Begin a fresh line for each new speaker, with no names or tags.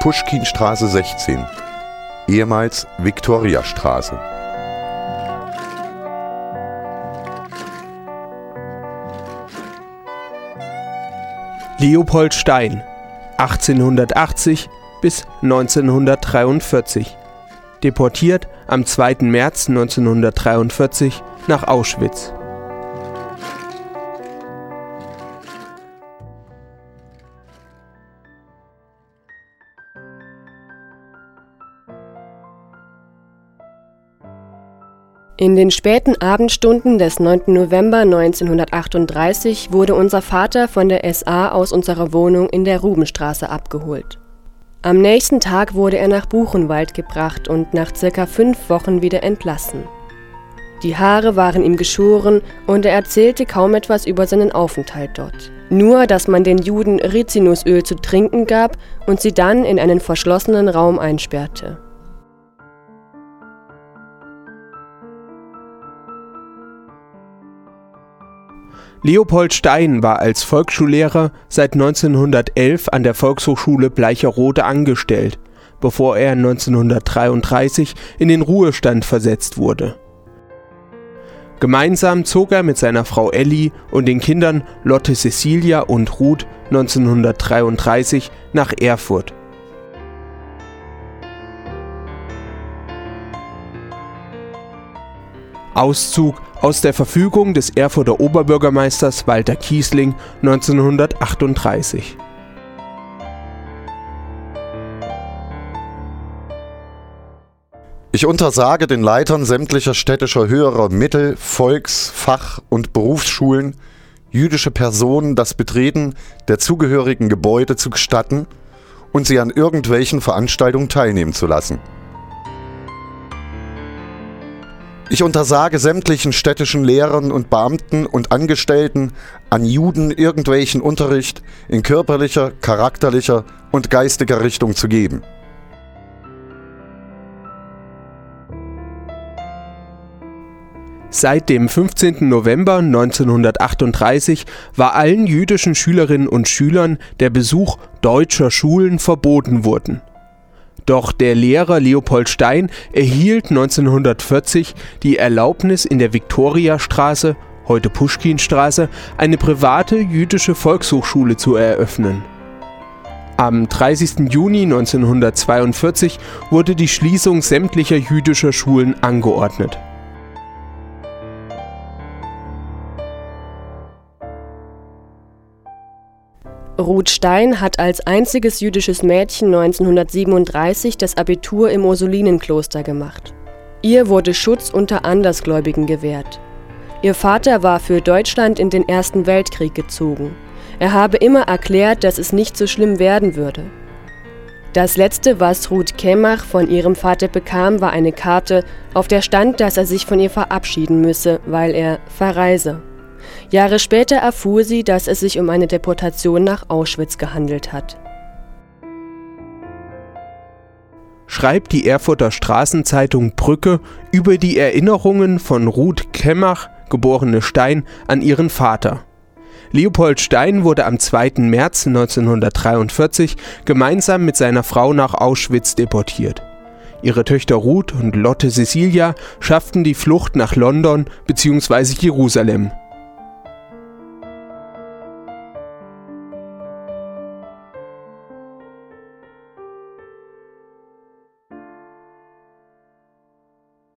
Puschkinstraße 16, ehemals Viktoriastraße.
Leopold Stein 1880 bis 1943 deportiert am 2. März 1943 nach Auschwitz
In den späten Abendstunden des 9. November 1938 wurde unser Vater von der SA aus unserer Wohnung in der Rubenstraße abgeholt. Am nächsten Tag wurde er nach Buchenwald gebracht und nach circa fünf Wochen wieder entlassen. Die Haare waren ihm geschoren und er erzählte kaum etwas über seinen Aufenthalt dort. Nur, dass man den Juden Rizinusöl zu trinken gab und sie dann in einen verschlossenen Raum einsperrte.
Leopold Stein war als Volksschullehrer seit 1911 an der Volkshochschule Bleicherode angestellt, bevor er 1933 in den Ruhestand versetzt wurde. Gemeinsam zog er mit seiner Frau Elli und den Kindern Lotte Cecilia und Ruth 1933 nach Erfurt. Auszug aus der Verfügung des Erfurter Oberbürgermeisters Walter Kiesling 1938.
Ich untersage den Leitern sämtlicher städtischer höherer Mittel-, Volks-, Fach- und Berufsschulen, jüdische Personen das Betreten der zugehörigen Gebäude zu gestatten und sie an irgendwelchen Veranstaltungen teilnehmen zu lassen. Ich untersage sämtlichen städtischen Lehrern und Beamten und Angestellten, an Juden irgendwelchen Unterricht in körperlicher, charakterlicher und geistiger Richtung zu geben.
Seit dem 15. November 1938 war allen jüdischen Schülerinnen und Schülern der Besuch deutscher Schulen verboten worden. Doch der Lehrer Leopold Stein erhielt 1940 die Erlaubnis in der Viktoriastraße, heute Puschkinstraße, eine private jüdische Volkshochschule zu eröffnen. Am 30. Juni 1942 wurde die Schließung sämtlicher jüdischer Schulen angeordnet
Ruth Stein hat als einziges jüdisches Mädchen 1937 das Abitur im Ursulinenkloster gemacht. Ihr wurde Schutz unter Andersgläubigen gewährt. Ihr Vater war für Deutschland in den Ersten Weltkrieg gezogen. Er habe immer erklärt, dass es nicht so schlimm werden würde. Das letzte, was Ruth Kemach von ihrem Vater bekam, war eine Karte, auf der stand, dass er sich von ihr verabschieden müsse, weil er verreise. Jahre später erfuhr sie, dass es sich um eine Deportation nach Auschwitz gehandelt hat.
Schreibt die Erfurter Straßenzeitung Brücke über die Erinnerungen von Ruth Kemmach, geborene Stein, an ihren Vater. Leopold Stein wurde am 2. März 1943 gemeinsam mit seiner Frau nach Auschwitz deportiert. Ihre Töchter Ruth und Lotte Cecilia schafften die Flucht nach London bzw. Jerusalem.